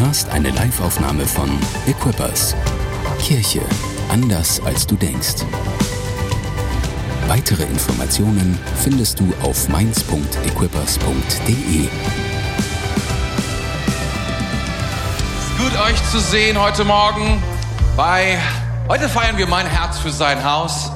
hörst eine Liveaufnahme von Equippers. Kirche anders als du denkst. Weitere Informationen findest du auf mainz.equippers.de. Gut euch zu sehen heute Morgen bei heute feiern wir mein Herz für sein Haus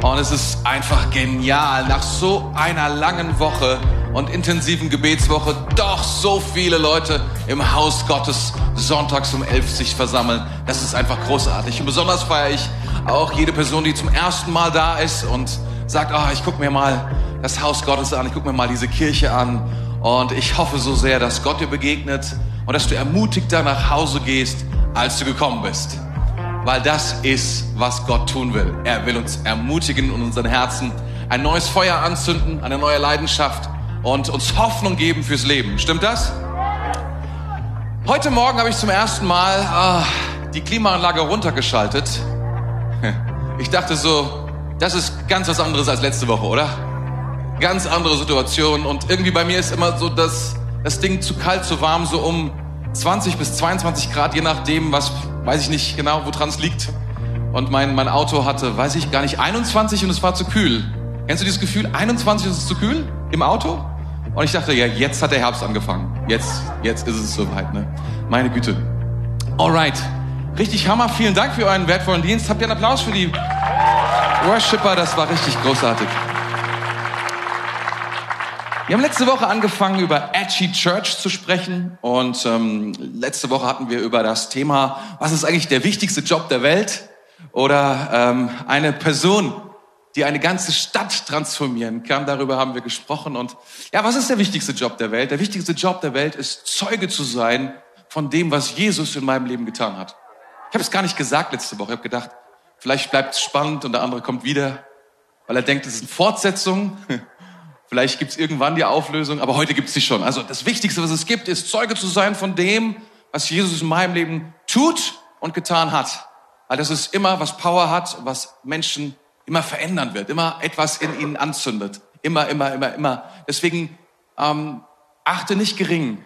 und es ist einfach genial nach so einer langen Woche und intensiven Gebetswoche doch so viele Leute im Haus Gottes sonntags um elf sich versammeln. Das ist einfach großartig. Und besonders feiere ich auch jede Person, die zum ersten Mal da ist und sagt, oh, ich gucke mir mal das Haus Gottes an, ich gucke mir mal diese Kirche an. Und ich hoffe so sehr, dass Gott dir begegnet und dass du ermutigter nach Hause gehst, als du gekommen bist. Weil das ist, was Gott tun will. Er will uns ermutigen und unseren Herzen ein neues Feuer anzünden, eine neue Leidenschaft und uns Hoffnung geben fürs Leben. Stimmt das? Heute Morgen habe ich zum ersten Mal ah, die Klimaanlage runtergeschaltet. Ich dachte so, das ist ganz was anderes als letzte Woche, oder? Ganz andere Situation. Und irgendwie bei mir ist immer so das, das Ding zu kalt, zu warm, so um 20 bis 22 Grad, je nachdem, was, weiß ich nicht genau, woran es liegt. Und mein, mein Auto hatte, weiß ich gar nicht, 21 und es war zu kühl. Kennst du dieses Gefühl? 21 ist es zu kühl im Auto? Und ich dachte, ja, jetzt hat der Herbst angefangen. Jetzt, jetzt ist es soweit, ne? Meine Güte. Alright. Richtig Hammer. Vielen Dank für euren wertvollen Dienst. Habt ihr einen Applaus für die Worshipper? Das war richtig großartig. Wir haben letzte Woche angefangen, über Edgy Church zu sprechen. Und ähm, letzte Woche hatten wir über das Thema, was ist eigentlich der wichtigste Job der Welt? Oder ähm, eine Person, die eine ganze Stadt transformieren kann. Darüber haben wir gesprochen. Und ja, was ist der wichtigste Job der Welt? Der wichtigste Job der Welt ist, Zeuge zu sein von dem, was Jesus in meinem Leben getan hat. Ich habe es gar nicht gesagt letzte Woche. Ich habe gedacht, vielleicht bleibt es spannend und der andere kommt wieder, weil er denkt, es ist eine Fortsetzung. Vielleicht gibt es irgendwann die Auflösung, aber heute gibt es sie schon. Also das Wichtigste, was es gibt, ist Zeuge zu sein von dem, was Jesus in meinem Leben tut und getan hat. Weil das ist immer, was Power hat, was Menschen immer verändern wird, immer etwas in ihnen anzündet. Immer, immer, immer, immer. Deswegen ähm, achte nicht gering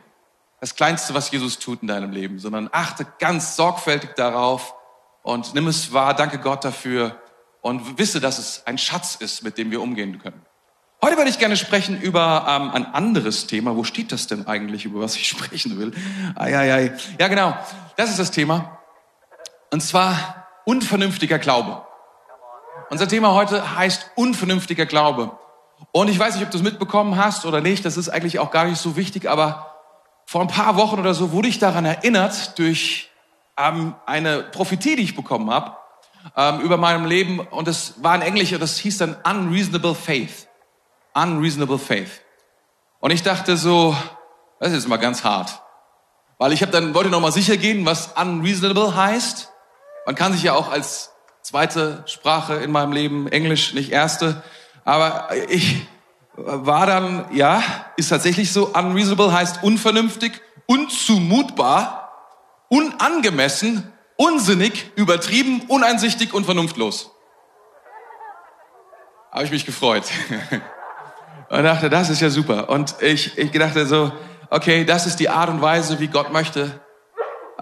das Kleinste, was Jesus tut in deinem Leben, sondern achte ganz sorgfältig darauf und nimm es wahr, danke Gott dafür und wisse, dass es ein Schatz ist, mit dem wir umgehen können. Heute würde ich gerne sprechen über ähm, ein anderes Thema. Wo steht das denn eigentlich, über was ich sprechen will? Ai, ai, ai. Ja, genau. Das ist das Thema. Und zwar unvernünftiger Glaube. Unser Thema heute heißt unvernünftiger Glaube. Und ich weiß nicht, ob du es mitbekommen hast oder nicht, das ist eigentlich auch gar nicht so wichtig, aber vor ein paar Wochen oder so wurde ich daran erinnert durch ähm, eine Prophetie, die ich bekommen habe ähm, über meinem Leben. Und das war in Englisch und das hieß dann Unreasonable Faith. Unreasonable Faith. Und ich dachte so, das ist jetzt mal ganz hart. Weil ich habe dann wollte noch mal sicher gehen, was unreasonable heißt. Man kann sich ja auch als zweite Sprache in meinem Leben, Englisch, nicht erste. Aber ich war dann, ja, ist tatsächlich so, unreasonable heißt unvernünftig, unzumutbar, unangemessen, unsinnig, übertrieben, uneinsichtig und vernunftlos. Habe ich mich gefreut. Und dachte, das ist ja super. Und ich, ich dachte so, okay, das ist die Art und Weise, wie Gott möchte,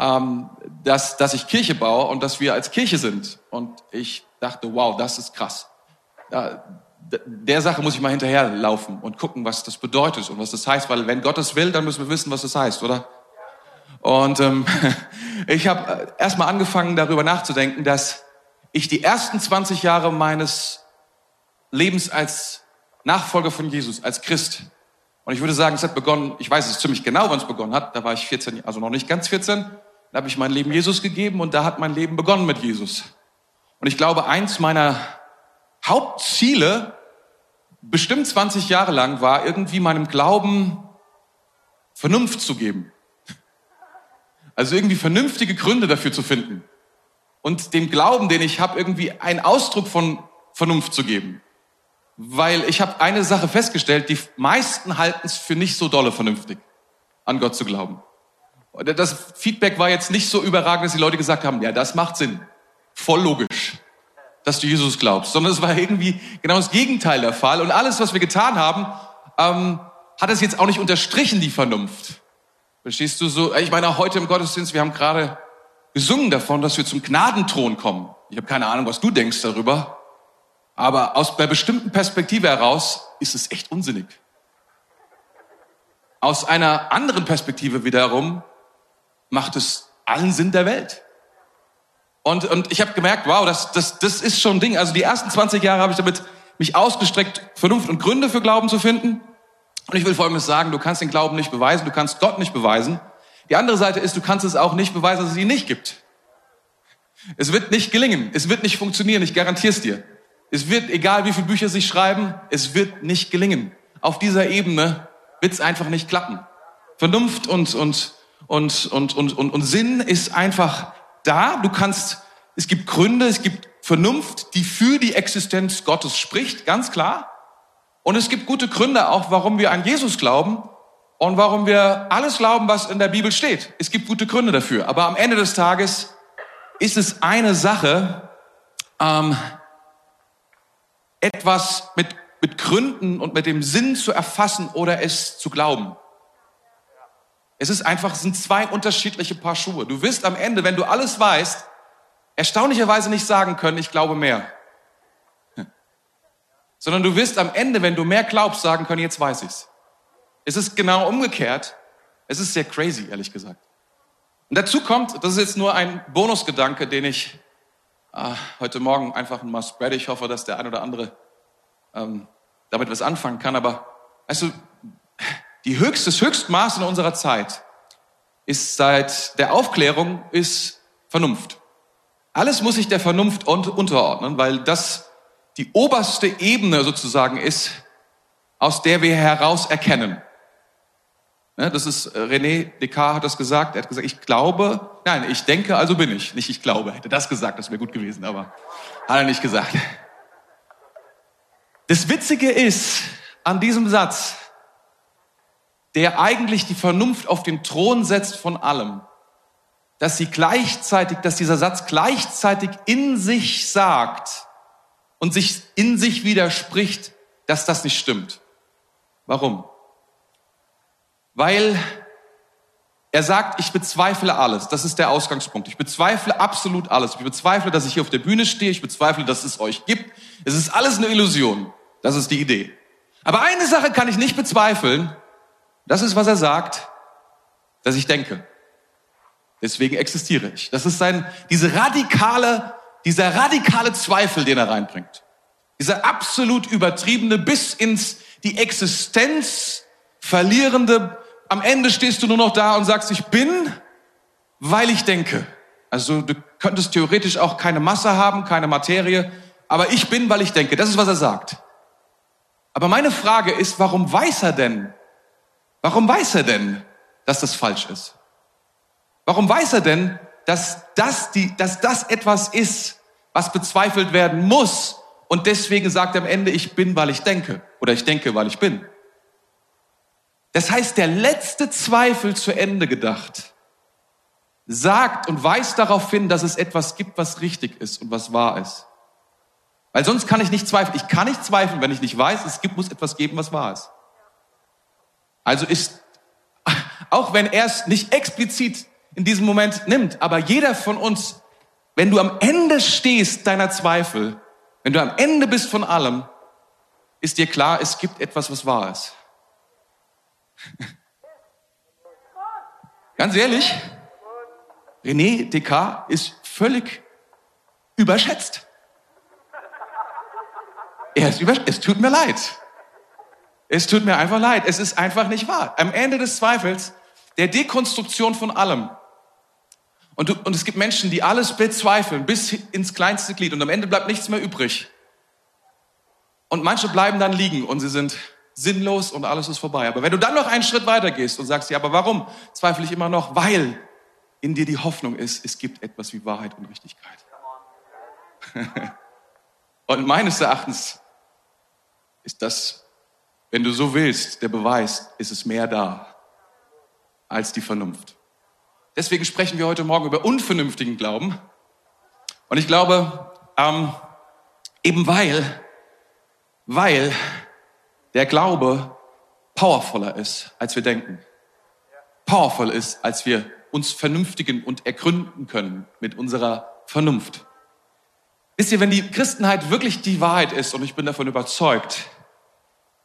ähm, dass, dass ich Kirche baue und dass wir als Kirche sind. Und ich dachte, wow, das ist krass. Ja, der Sache muss ich mal hinterherlaufen und gucken, was das bedeutet und was das heißt, weil wenn Gott es will, dann müssen wir wissen, was das heißt, oder? Und ähm, ich habe äh, erstmal angefangen, darüber nachzudenken, dass ich die ersten 20 Jahre meines Lebens als Nachfolger von Jesus, als Christ, und ich würde sagen, es hat begonnen, ich weiß es ziemlich genau, wann es begonnen hat, da war ich 14, also noch nicht ganz 14, da habe ich mein Leben Jesus gegeben und da hat mein Leben begonnen mit Jesus. Und ich glaube, eins meiner Hauptziele, bestimmt 20 Jahre lang, war irgendwie meinem Glauben Vernunft zu geben. Also irgendwie vernünftige Gründe dafür zu finden. Und dem Glauben, den ich habe, irgendwie einen Ausdruck von Vernunft zu geben. Weil ich habe eine Sache festgestellt, die meisten halten es für nicht so dolle vernünftig, an Gott zu glauben. Das Feedback war jetzt nicht so überragend, dass die Leute gesagt haben, ja, das macht Sinn. Voll logisch, dass du Jesus glaubst. Sondern es war irgendwie genau das Gegenteil der Fall. Und alles, was wir getan haben, ähm, hat es jetzt auch nicht unterstrichen, die Vernunft. Verstehst du so? Ich meine, heute im Gottesdienst, wir haben gerade gesungen davon, dass wir zum Gnadenthron kommen. Ich habe keine Ahnung, was du denkst darüber. Aber aus einer bestimmten Perspektive heraus ist es echt unsinnig. Aus einer anderen Perspektive wiederum macht es allen Sinn der Welt. Und, und ich habe gemerkt, wow, das, das, das ist schon ein Ding. Also die ersten 20 Jahre habe ich damit mich ausgestreckt, Vernunft und Gründe für Glauben zu finden. Und ich will Folgendes sagen, du kannst den Glauben nicht beweisen, du kannst Gott nicht beweisen. Die andere Seite ist, du kannst es auch nicht beweisen, dass es ihn nicht gibt. Es wird nicht gelingen, es wird nicht funktionieren, ich garantiere es dir. Es wird, egal wie viele Bücher sich schreiben, es wird nicht gelingen. Auf dieser Ebene wird es einfach nicht klappen. Vernunft und, und, und, und, und, und, und Sinn ist einfach da. Du kannst, es gibt Gründe, es gibt Vernunft, die für die Existenz Gottes spricht, ganz klar. Und es gibt gute Gründe auch, warum wir an Jesus glauben und warum wir alles glauben, was in der Bibel steht. Es gibt gute Gründe dafür. Aber am Ende des Tages ist es eine Sache, ähm, etwas mit, mit Gründen und mit dem Sinn zu erfassen oder es zu glauben. Es ist einfach, es sind zwei unterschiedliche Paar Schuhe. Du wirst am Ende, wenn du alles weißt, erstaunlicherweise nicht sagen können, ich glaube mehr. Sondern du wirst am Ende, wenn du mehr glaubst, sagen können, jetzt weiß ich's. Es ist genau umgekehrt. Es ist sehr crazy, ehrlich gesagt. Und dazu kommt, das ist jetzt nur ein Bonusgedanke, den ich äh, heute Morgen einfach mal spread. Ich hoffe, dass der ein oder andere ähm, damit was anfangen kann. Aber weißt du, die höchste, das Höchstmaß in unserer Zeit ist seit der Aufklärung ist Vernunft. Alles muss sich der Vernunft unterordnen, weil das die oberste Ebene sozusagen ist, aus der wir heraus erkennen. Das ist äh, René Descartes hat das gesagt. Er hat gesagt, ich glaube, nein, ich denke, also bin ich. Nicht ich glaube. Hätte das gesagt, das wäre gut gewesen, aber hat er nicht gesagt. Das Witzige ist an diesem Satz, der eigentlich die Vernunft auf den Thron setzt von allem, dass sie gleichzeitig, dass dieser Satz gleichzeitig in sich sagt und sich in sich widerspricht, dass das nicht stimmt. Warum? Weil er sagt, ich bezweifle alles. Das ist der Ausgangspunkt. Ich bezweifle absolut alles. Ich bezweifle, dass ich hier auf der Bühne stehe. Ich bezweifle, dass es euch gibt. Es ist alles eine Illusion. Das ist die Idee. Aber eine Sache kann ich nicht bezweifeln. Das ist, was er sagt, dass ich denke. Deswegen existiere ich. Das ist sein, diese radikale, dieser radikale Zweifel, den er reinbringt. Dieser absolut übertriebene, bis ins die Existenz verlierende, am Ende stehst du nur noch da und sagst, ich bin, weil ich denke. Also du könntest theoretisch auch keine Masse haben, keine Materie, aber ich bin, weil ich denke. Das ist, was er sagt. Aber meine Frage ist, warum weiß er denn? Warum weiß er denn, dass das falsch ist? Warum weiß er denn, dass das, die, dass das etwas ist, was bezweifelt werden muss? Und deswegen sagt er am Ende, ich bin, weil ich denke. Oder ich denke, weil ich bin. Das heißt, der letzte Zweifel zu Ende gedacht sagt und weist darauf hin, dass es etwas gibt, was richtig ist und was wahr ist. Weil sonst kann ich nicht zweifeln. Ich kann nicht zweifeln, wenn ich nicht weiß, es gibt, muss etwas geben, was wahr ist. Also ist, auch wenn er es nicht explizit in diesem Moment nimmt, aber jeder von uns, wenn du am Ende stehst deiner Zweifel, wenn du am Ende bist von allem, ist dir klar, es gibt etwas, was wahr ist. Ganz ehrlich, René Descartes ist völlig überschätzt. Er ist überschätzt. Es tut mir leid. Es tut mir einfach leid. Es ist einfach nicht wahr. Am Ende des Zweifels, der Dekonstruktion von allem. Und, du, und es gibt Menschen, die alles bezweifeln, bis ins kleinste Glied. Und am Ende bleibt nichts mehr übrig. Und manche bleiben dann liegen und sie sind sinnlos und alles ist vorbei. Aber wenn du dann noch einen Schritt weiter gehst und sagst, ja, aber warum zweifle ich immer noch? Weil in dir die Hoffnung ist, es gibt etwas wie Wahrheit und Richtigkeit. und meines Erachtens ist das, wenn du so willst, der Beweis, ist es mehr da als die Vernunft. Deswegen sprechen wir heute Morgen über unvernünftigen Glauben. Und ich glaube, ähm, eben weil, weil der Glaube powervoller ist, als wir denken. powerful ist, als wir uns vernünftigen und ergründen können mit unserer Vernunft. Wisst ihr, wenn die Christenheit wirklich die Wahrheit ist, und ich bin davon überzeugt,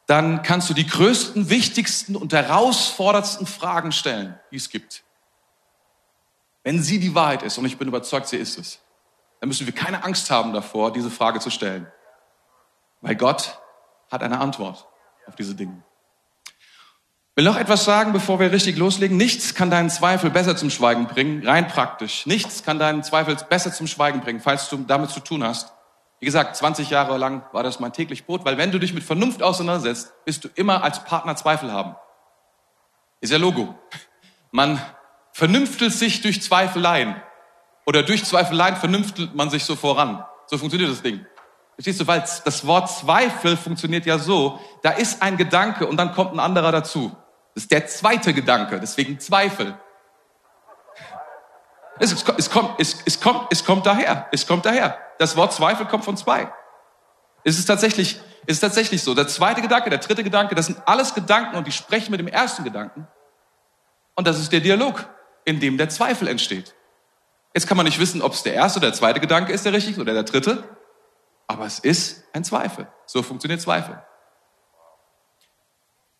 dann kannst du die größten, wichtigsten und herausforderndsten Fragen stellen, die es gibt. Wenn sie die Wahrheit ist, und ich bin überzeugt, sie ist es, dann müssen wir keine Angst haben davor, diese Frage zu stellen. Weil Gott hat eine Antwort auf diese Dinge. Will noch etwas sagen, bevor wir richtig loslegen. Nichts kann deinen Zweifel besser zum Schweigen bringen, rein praktisch. Nichts kann deinen Zweifel besser zum Schweigen bringen, falls du damit zu tun hast. Wie gesagt, 20 Jahre lang war das mein täglich Brot, weil wenn du dich mit Vernunft auseinandersetzt, wirst du immer als Partner Zweifel haben. Ist ja Logo. Man vernünftelt sich durch Zweifeleien. Oder durch Zweifeleien vernünftelt man sich so voran. So funktioniert das Ding. Verstehst du? Weil das Wort Zweifel funktioniert ja so, da ist ein Gedanke und dann kommt ein anderer dazu. Das ist der zweite Gedanke, deswegen Zweifel. Es, es, es, kommt, es, es, kommt, es kommt daher. Es kommt daher. Das Wort Zweifel kommt von zwei. Es ist tatsächlich, es ist tatsächlich so. Der zweite Gedanke, der dritte Gedanke, das sind alles Gedanken und die sprechen mit dem ersten Gedanken. Und das ist der Dialog, in dem der Zweifel entsteht. Jetzt kann man nicht wissen, ob es der erste oder der zweite Gedanke ist, der richtig oder der dritte. Aber es ist ein Zweifel. So funktioniert Zweifel.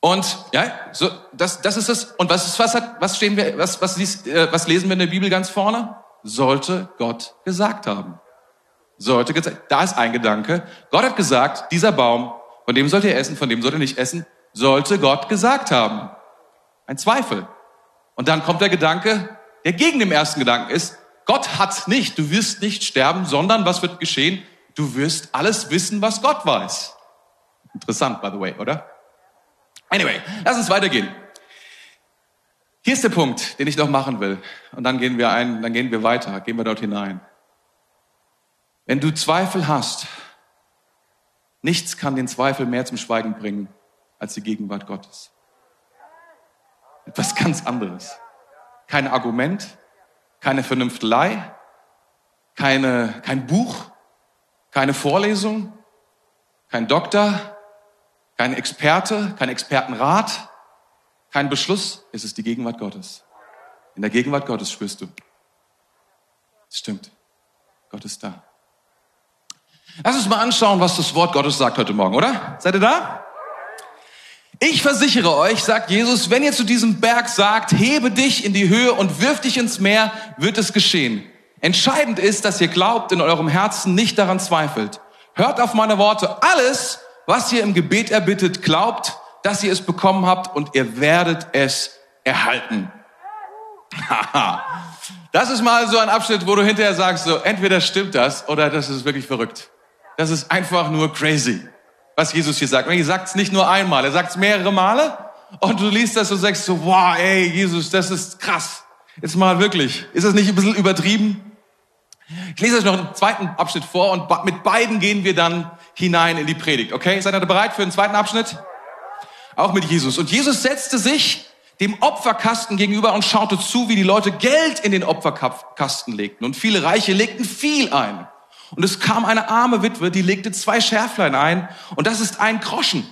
Und ja, so das, das ist es. Und was ist, was hat, was stehen wir, was, was, liest, äh, was lesen wir in der Bibel ganz vorne? Sollte Gott gesagt haben. Sollte gesagt. Da ist ein Gedanke. Gott hat gesagt, dieser Baum, von dem sollt ihr essen, von dem sollt ihr nicht essen, sollte Gott gesagt haben. Ein Zweifel. Und dann kommt der Gedanke, der gegen dem ersten Gedanken ist, Gott hat nicht, du wirst nicht sterben, sondern was wird geschehen? Du wirst alles wissen, was Gott weiß. Interessant, by the way, oder? Anyway, lass uns weitergehen. Hier ist der Punkt, den ich noch machen will. Und dann gehen wir ein, dann gehen wir weiter, gehen wir dort hinein. Wenn du Zweifel hast, nichts kann den Zweifel mehr zum Schweigen bringen als die Gegenwart Gottes. Etwas ganz anderes. Kein Argument, keine Vernünftelei, keine, kein Buch, keine Vorlesung, kein Doktor, kein Experte, kein Expertenrat, kein Beschluss, es ist die Gegenwart Gottes. In der Gegenwart Gottes spürst du. Es stimmt. Gott ist da. Lass uns mal anschauen, was das Wort Gottes sagt heute Morgen, oder? Seid ihr da? Ich versichere euch, sagt Jesus, wenn ihr zu diesem Berg sagt, hebe dich in die Höhe und wirf dich ins Meer, wird es geschehen. Entscheidend ist, dass ihr glaubt, in eurem Herzen nicht daran zweifelt. Hört auf meine Worte. Alles, was ihr im Gebet erbittet, glaubt, dass ihr es bekommen habt und ihr werdet es erhalten. das ist mal so ein Abschnitt, wo du hinterher sagst, so entweder stimmt das oder das ist wirklich verrückt. Das ist einfach nur crazy, was Jesus hier sagt. Und er sagt es nicht nur einmal, er sagt es mehrere Male und du liest das und sagst so, wow, ey, Jesus, das ist krass. Jetzt mal wirklich. Ist das nicht ein bisschen übertrieben? Ich lese euch noch einen zweiten Abschnitt vor und mit beiden gehen wir dann hinein in die Predigt. Okay, seid ihr bereit für den zweiten Abschnitt? Auch mit Jesus. Und Jesus setzte sich dem Opferkasten gegenüber und schaute zu, wie die Leute Geld in den Opferkasten legten. Und viele Reiche legten viel ein. Und es kam eine arme Witwe, die legte zwei Schärflein ein. Und das ist ein Groschen.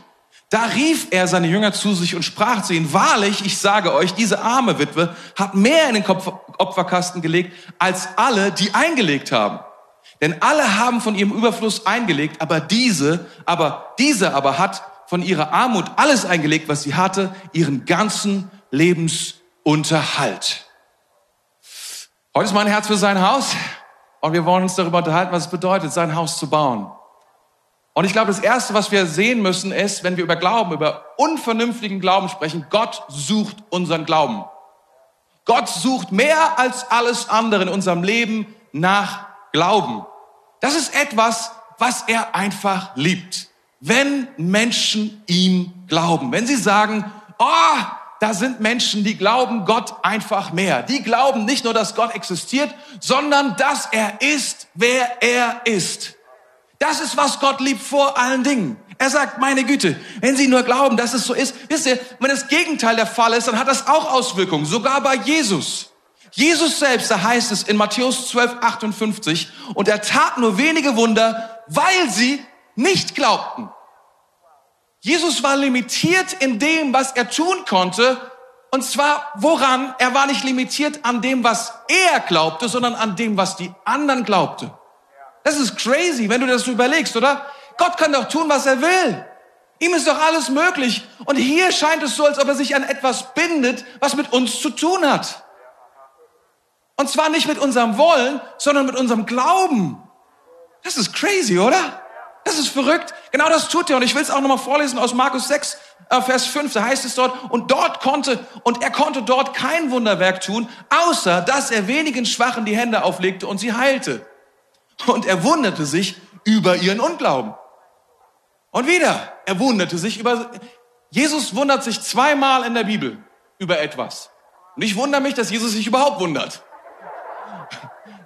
Da rief er seine Jünger zu sich und sprach zu ihnen, wahrlich, ich sage euch, diese arme Witwe hat mehr in den Opferkasten gelegt, als alle, die eingelegt haben. Denn alle haben von ihrem Überfluss eingelegt, aber diese, aber diese aber hat von ihrer Armut alles eingelegt, was sie hatte, ihren ganzen Lebensunterhalt. Heute ist mein Herz für sein Haus und wir wollen uns darüber unterhalten, was es bedeutet, sein Haus zu bauen. Und ich glaube, das Erste, was wir sehen müssen, ist, wenn wir über Glauben, über unvernünftigen Glauben sprechen, Gott sucht unseren Glauben. Gott sucht mehr als alles andere in unserem Leben nach Glauben. Das ist etwas, was er einfach liebt. Wenn Menschen ihm glauben, wenn sie sagen, oh, da sind Menschen, die glauben Gott einfach mehr. Die glauben nicht nur, dass Gott existiert, sondern dass er ist, wer er ist. Das ist, was Gott liebt vor allen Dingen. Er sagt, meine Güte, wenn Sie nur glauben, dass es so ist, wisst ihr, wenn das Gegenteil der Fall ist, dann hat das auch Auswirkungen, sogar bei Jesus. Jesus selbst, da heißt es in Matthäus 12, 58, und er tat nur wenige Wunder, weil sie nicht glaubten. Jesus war limitiert in dem, was er tun konnte, Und zwar woran? Er war nicht limitiert an dem, was er glaubte, sondern an dem, was die anderen glaubte. Das ist crazy, wenn du das überlegst, oder? Gott kann doch tun, was er will. Ihm ist doch alles möglich. Und hier scheint es so, als ob er sich an etwas bindet, was mit uns zu tun hat. Und zwar nicht mit unserem Wollen, sondern mit unserem Glauben. Das ist crazy, oder? Das ist verrückt. Genau das tut er. Und ich will es auch nochmal vorlesen aus Markus 6, äh, Vers 5. Da heißt es dort, und dort konnte, und er konnte dort kein Wunderwerk tun, außer dass er wenigen Schwachen die Hände auflegte und sie heilte. Und er wunderte sich über ihren Unglauben. Und wieder, er wunderte sich über, Jesus wundert sich zweimal in der Bibel über etwas. Und ich wundere mich, dass Jesus sich überhaupt wundert.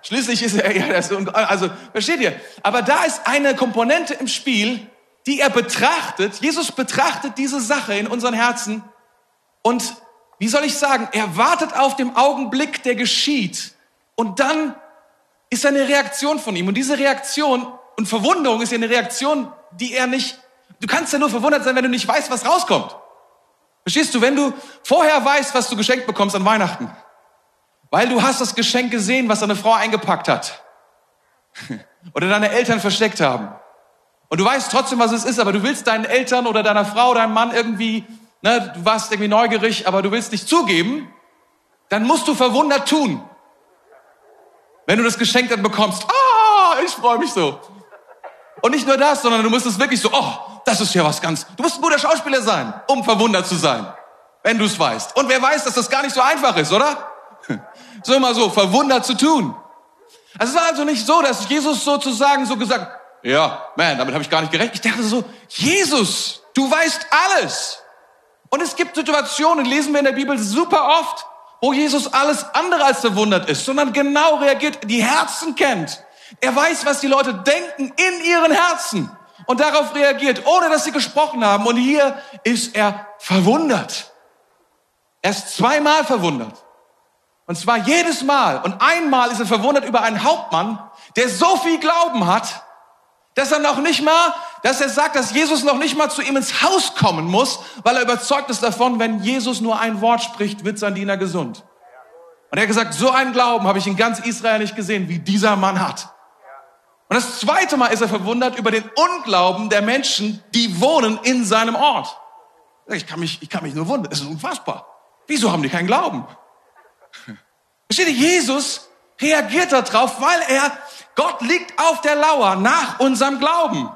Schließlich ist er, ja, das, also, versteht ihr? Aber da ist eine Komponente im Spiel, die er betrachtet. Jesus betrachtet diese Sache in unseren Herzen und, wie soll ich sagen, er wartet auf den Augenblick, der geschieht. Und dann ist eine Reaktion von ihm. Und diese Reaktion und Verwunderung ist ja eine Reaktion, die er nicht, du kannst ja nur verwundert sein, wenn du nicht weißt, was rauskommt. Verstehst du, wenn du vorher weißt, was du geschenkt bekommst an Weihnachten, weil du hast das Geschenk gesehen, was deine Frau eingepackt hat. oder deine Eltern versteckt haben. Und du weißt trotzdem, was es ist, aber du willst deinen Eltern oder deiner Frau, deinem Mann irgendwie, ne, du warst irgendwie neugierig, aber du willst nicht zugeben, dann musst du verwundert tun. Wenn du das Geschenk dann bekommst, ah, ich freue mich so. Und nicht nur das, sondern du musst es wirklich so, oh, das ist ja was ganz, du musst ein guter Schauspieler sein, um verwundert zu sein, wenn du es weißt. Und wer weiß, dass das gar nicht so einfach ist, oder? So immer so, verwundert zu tun. Es war also nicht so, dass Jesus sozusagen so gesagt, ja, man, damit habe ich gar nicht gerechnet. Ich dachte so, Jesus, du weißt alles. Und es gibt Situationen, lesen wir in der Bibel super oft, wo Jesus alles andere als verwundert ist, sondern genau reagiert, die Herzen kennt. Er weiß, was die Leute denken in ihren Herzen und darauf reagiert, ohne dass sie gesprochen haben. Und hier ist er verwundert. Er ist zweimal verwundert. Und zwar jedes Mal. Und einmal ist er verwundert über einen Hauptmann, der so viel Glauben hat, dass er noch nicht mal, dass er sagt, dass Jesus noch nicht mal zu ihm ins Haus kommen muss, weil er überzeugt ist davon, wenn Jesus nur ein Wort spricht, wird sein Diener gesund. Und er hat gesagt, so einen Glauben habe ich in ganz Israel nicht gesehen, wie dieser Mann hat. Und das zweite Mal ist er verwundert über den Unglauben der Menschen, die wohnen in seinem Ort. Ich kann mich, ich kann mich nur wundern. Es ist unfassbar. Wieso haben die keinen Glauben? Versteht ihr, Jesus reagiert darauf, weil er, Gott liegt auf der Lauer nach unserem Glauben.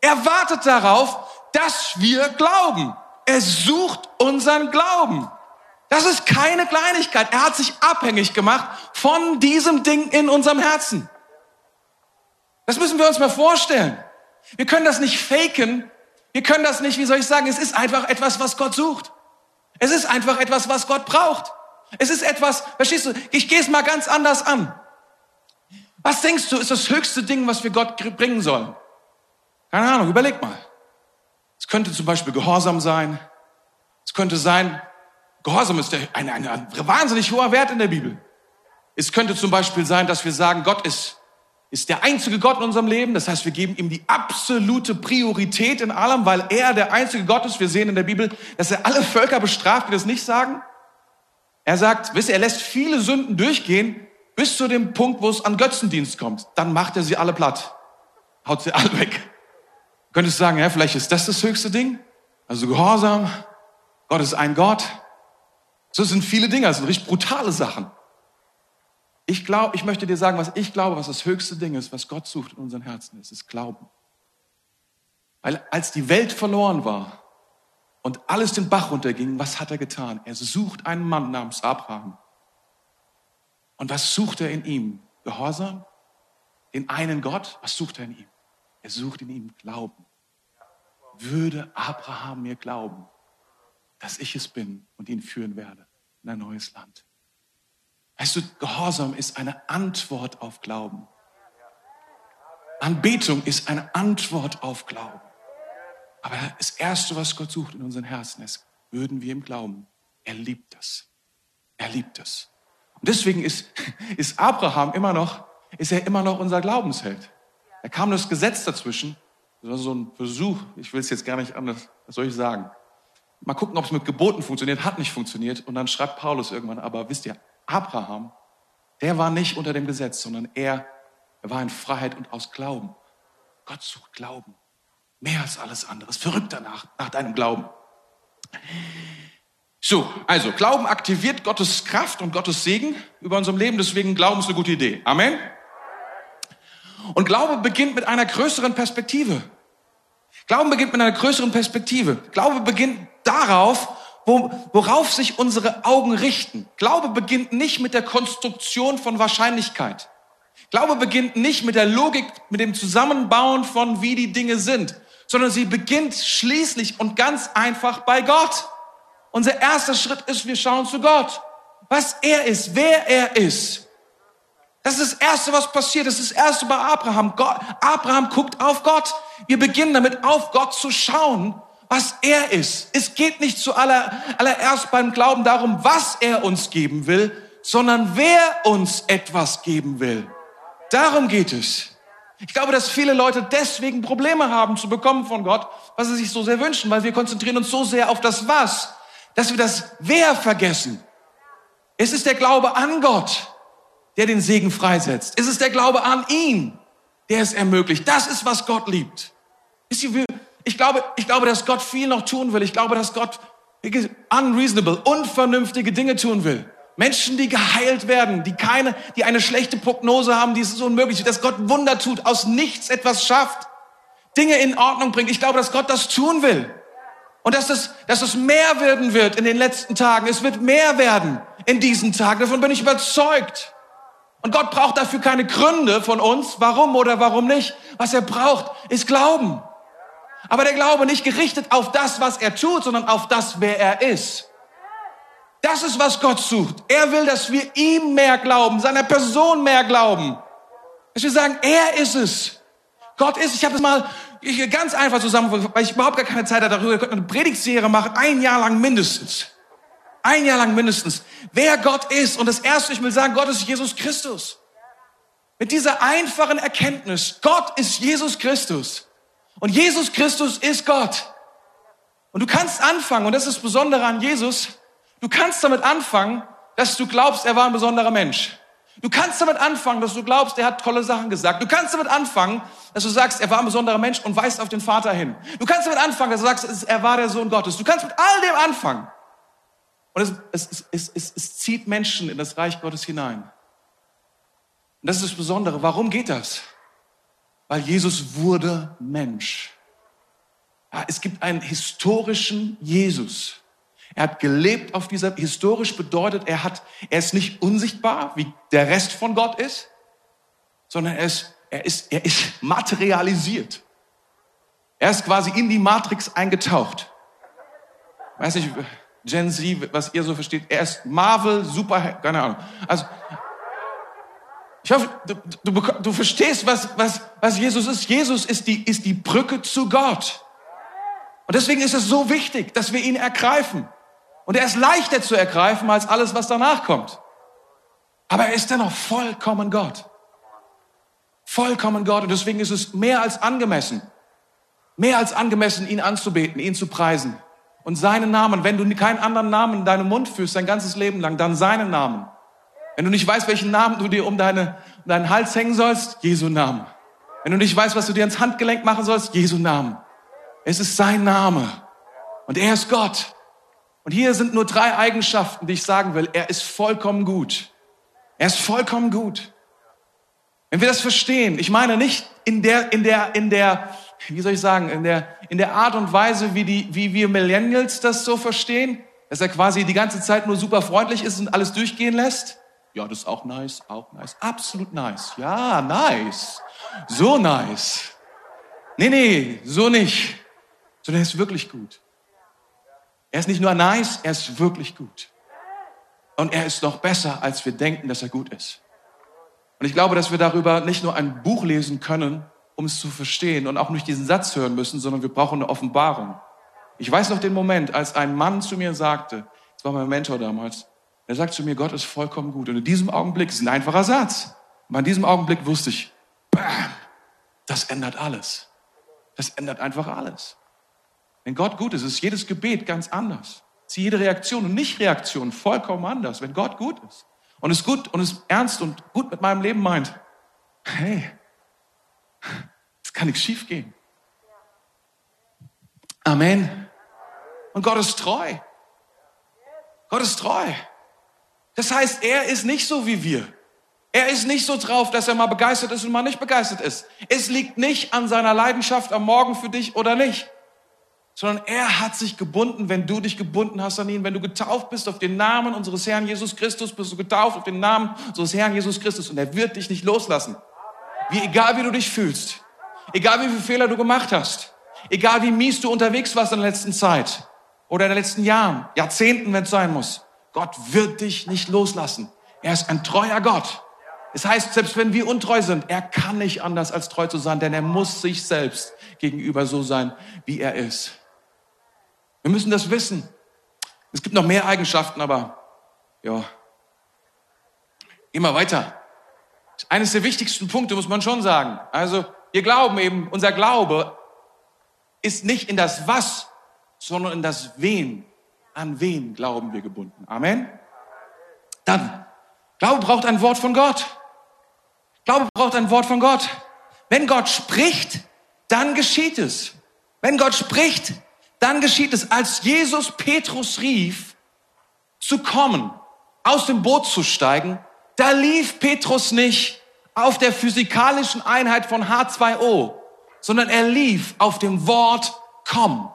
Er wartet darauf, dass wir glauben. Er sucht unseren Glauben. Das ist keine Kleinigkeit. Er hat sich abhängig gemacht von diesem Ding in unserem Herzen. Das müssen wir uns mal vorstellen. Wir können das nicht faken. Wir können das nicht, wie soll ich sagen, es ist einfach etwas, was Gott sucht. Es ist einfach etwas, was Gott braucht. Es ist etwas, verstehst du, ich gehe es mal ganz anders an. Was denkst du, ist das höchste Ding, was wir Gott bringen sollen? Keine Ahnung, überleg mal. Es könnte zum Beispiel Gehorsam sein. Es könnte sein, Gehorsam ist ein, ein, ein wahnsinnig hoher Wert in der Bibel. Es könnte zum Beispiel sein, dass wir sagen, Gott ist, ist der einzige Gott in unserem Leben. Das heißt, wir geben ihm die absolute Priorität in allem, weil er der einzige Gott ist. Wir sehen in der Bibel, dass er alle Völker bestraft, die das nicht sagen. Er sagt, wisst ihr, er lässt viele Sünden durchgehen bis zu dem Punkt, wo es an Götzendienst kommt. Dann macht er sie alle platt. Haut sie alle weg. Du könntest sagen, ja, vielleicht ist das das höchste Ding. Also Gehorsam. Gott ist ein Gott. So sind viele Dinge, das sind richtig brutale Sachen. Ich glaube, ich möchte dir sagen, was ich glaube, was das höchste Ding ist, was Gott sucht in unseren Herzen, ist, ist Glauben. Weil als die Welt verloren war, und alles den Bach runterging, was hat er getan? Er sucht einen Mann namens Abraham. Und was sucht er in ihm? Gehorsam? Den einen Gott? Was sucht er in ihm? Er sucht in ihm Glauben. Würde Abraham mir glauben, dass ich es bin und ihn führen werde in ein neues Land? Weißt du, Gehorsam ist eine Antwort auf Glauben. Anbetung ist eine Antwort auf Glauben. Aber das Erste, was Gott sucht in unseren Herzen ist, würden wir ihm glauben. Er liebt das. Er liebt das. Und deswegen ist, ist Abraham immer noch, ist er immer noch unser Glaubensheld. Da kam das Gesetz dazwischen. Das war so ein Versuch. Ich will es jetzt gar nicht anders, was soll ich sagen? mal gucken, ob es mit Geboten funktioniert, hat nicht funktioniert. Und dann schreibt Paulus irgendwann, aber wisst ihr, Abraham, der war nicht unter dem Gesetz, sondern er, er war in Freiheit und aus Glauben. Gott sucht Glauben. Mehr als alles andere. Verrückt danach, nach deinem Glauben. So, also Glauben aktiviert Gottes Kraft und Gottes Segen über unserem Leben. Deswegen Glauben ist eine gute Idee. Amen. Und Glaube beginnt mit einer größeren Perspektive. Glauben beginnt mit einer größeren Perspektive. Glaube beginnt darauf, wo, worauf sich unsere Augen richten. Glaube beginnt nicht mit der Konstruktion von Wahrscheinlichkeit. Glaube beginnt nicht mit der Logik, mit dem Zusammenbauen von wie die Dinge sind, sondern sie beginnt schließlich und ganz einfach bei Gott. Unser erster Schritt ist, wir schauen zu Gott. Was er ist, wer er ist. Das ist das Erste, was passiert. Das ist das Erste bei Abraham. Gott, Abraham guckt auf Gott. Wir beginnen damit, auf Gott zu schauen, was er ist. Es geht nicht zuallererst aller beim Glauben darum, was er uns geben will, sondern wer uns etwas geben will. Darum geht es. Ich glaube, dass viele Leute deswegen Probleme haben zu bekommen von Gott, was sie sich so sehr wünschen, weil wir konzentrieren uns so sehr auf das Was, dass wir das Wer vergessen. Es ist der Glaube an Gott, der den Segen freisetzt. Es ist der Glaube an ihn, der es ermöglicht. Das ist, was Gott liebt. Ich glaube, ich glaube, dass Gott viel noch tun will. Ich glaube, dass Gott unreasonable, unvernünftige Dinge tun will. Menschen, die geheilt werden, die keine, die eine schlechte Prognose haben, die es ist unmöglich, dass Gott Wunder tut, aus nichts etwas schafft, Dinge in Ordnung bringt. Ich glaube, dass Gott das tun will. Und dass es, dass es mehr werden wird in den letzten Tagen. Es wird mehr werden in diesen Tagen. Davon bin ich überzeugt. Und Gott braucht dafür keine Gründe von uns, warum oder warum nicht. Was er braucht, ist Glauben. Aber der Glaube nicht gerichtet auf das, was er tut, sondern auf das, wer er ist. Das ist, was Gott sucht. Er will, dass wir ihm mehr glauben, seiner Person mehr glauben. Dass wir sagen, er ist es. Gott ist, ich habe das mal ich, ganz einfach zusammen, weil ich überhaupt gar keine Zeit hatte darüber, eine Predigtserie machen, ein Jahr lang mindestens. Ein Jahr lang mindestens. Wer Gott ist. Und das Erste, ich will sagen, Gott ist Jesus Christus. Mit dieser einfachen Erkenntnis, Gott ist Jesus Christus. Und Jesus Christus ist Gott. Und du kannst anfangen, und das ist das Besondere an Jesus, du kannst damit anfangen, dass du glaubst, er war ein besonderer Mensch. Du kannst damit anfangen, dass du glaubst, er hat tolle Sachen gesagt. Du kannst damit anfangen, dass du sagst, er war ein besonderer Mensch und weist auf den Vater hin. Du kannst damit anfangen, dass du sagst, er war der Sohn Gottes. Du kannst mit all dem anfangen. Und es, es, es, es, es zieht Menschen in das Reich Gottes hinein. Und das ist das Besondere. Warum geht das? Weil Jesus wurde Mensch. Ja, es gibt einen historischen Jesus. Er hat gelebt auf dieser, historisch bedeutet, er hat, er ist nicht unsichtbar, wie der Rest von Gott ist, sondern er ist, er ist, er ist materialisiert. Er ist quasi in die Matrix eingetaucht. Weiß nicht, Gen Z, was ihr so versteht. Er ist Marvel, super, keine Ahnung. Also, ich hoffe, du, du, du verstehst, was, was, was Jesus ist. Jesus ist die, ist die Brücke zu Gott. Und deswegen ist es so wichtig, dass wir ihn ergreifen. Und er ist leichter zu ergreifen als alles, was danach kommt. Aber er ist dennoch vollkommen Gott. Vollkommen Gott. Und deswegen ist es mehr als angemessen, mehr als angemessen, ihn anzubeten, ihn zu preisen und seinen Namen. Wenn du keinen anderen Namen in deinem Mund führst, dein ganzes Leben lang, dann seinen Namen. Wenn du nicht weißt, welchen Namen du dir um, deine, um deinen Hals hängen sollst, Jesu Namen. Wenn du nicht weißt, was du dir ins Handgelenk machen sollst, Jesu Namen. Es ist sein Name. Und er ist Gott. Und hier sind nur drei Eigenschaften, die ich sagen will. Er ist vollkommen gut. Er ist vollkommen gut. Wenn wir das verstehen, ich meine nicht in der, in der, in der, wie soll ich sagen, in der, in der Art und Weise, wie die, wie wir Millennials das so verstehen, dass er quasi die ganze Zeit nur super freundlich ist und alles durchgehen lässt. Ja, das ist auch nice, auch nice. Absolut nice. Ja, nice. So nice. Nee, nee, so nicht. Sondern er ist wirklich gut. Er ist nicht nur nice, er ist wirklich gut. Und er ist noch besser, als wir denken, dass er gut ist. Und ich glaube, dass wir darüber nicht nur ein Buch lesen können, um es zu verstehen und auch nicht diesen Satz hören müssen, sondern wir brauchen eine Offenbarung. Ich weiß noch den Moment, als ein Mann zu mir sagte, das war mein Mentor damals, er sagt zu mir, Gott ist vollkommen gut. Und in diesem Augenblick, das ist ein einfacher Satz, aber in diesem Augenblick wusste ich, bam, das ändert alles. Das ändert einfach alles. Wenn Gott gut ist, ist jedes Gebet ganz anders. Ist jede Reaktion und Nicht-Reaktion vollkommen anders, wenn Gott gut ist. Und es gut und es ernst und gut mit meinem Leben meint. Hey, es kann nichts schief gehen. Amen. Und Gott ist treu. Gott ist treu. Das heißt, er ist nicht so wie wir. Er ist nicht so drauf, dass er mal begeistert ist und mal nicht begeistert ist. Es liegt nicht an seiner Leidenschaft am Morgen für dich oder nicht, sondern er hat sich gebunden, wenn du dich gebunden hast an ihn. Wenn du getauft bist auf den Namen unseres Herrn Jesus Christus, bist du getauft auf den Namen unseres Herrn Jesus Christus und er wird dich nicht loslassen. Wie egal wie du dich fühlst, egal wie viele Fehler du gemacht hast, egal wie mies du unterwegs warst in der letzten Zeit oder in den letzten Jahren, Jahrzehnten, wenn es sein muss. Gott wird dich nicht loslassen. Er ist ein treuer Gott. Es heißt, selbst wenn wir untreu sind, er kann nicht anders als treu zu sein, denn er muss sich selbst gegenüber so sein, wie er ist. Wir müssen das wissen. Es gibt noch mehr Eigenschaften, aber ja, immer weiter. Eines der wichtigsten Punkte muss man schon sagen. Also wir glauben eben, unser Glaube ist nicht in das Was, sondern in das Wen. An wen glauben wir gebunden? Amen. Dann, Glaube braucht ein Wort von Gott. Glaube braucht ein Wort von Gott. Wenn Gott spricht, dann geschieht es. Wenn Gott spricht, dann geschieht es. Als Jesus Petrus rief, zu kommen, aus dem Boot zu steigen, da lief Petrus nicht auf der physikalischen Einheit von H2O, sondern er lief auf dem Wort komm.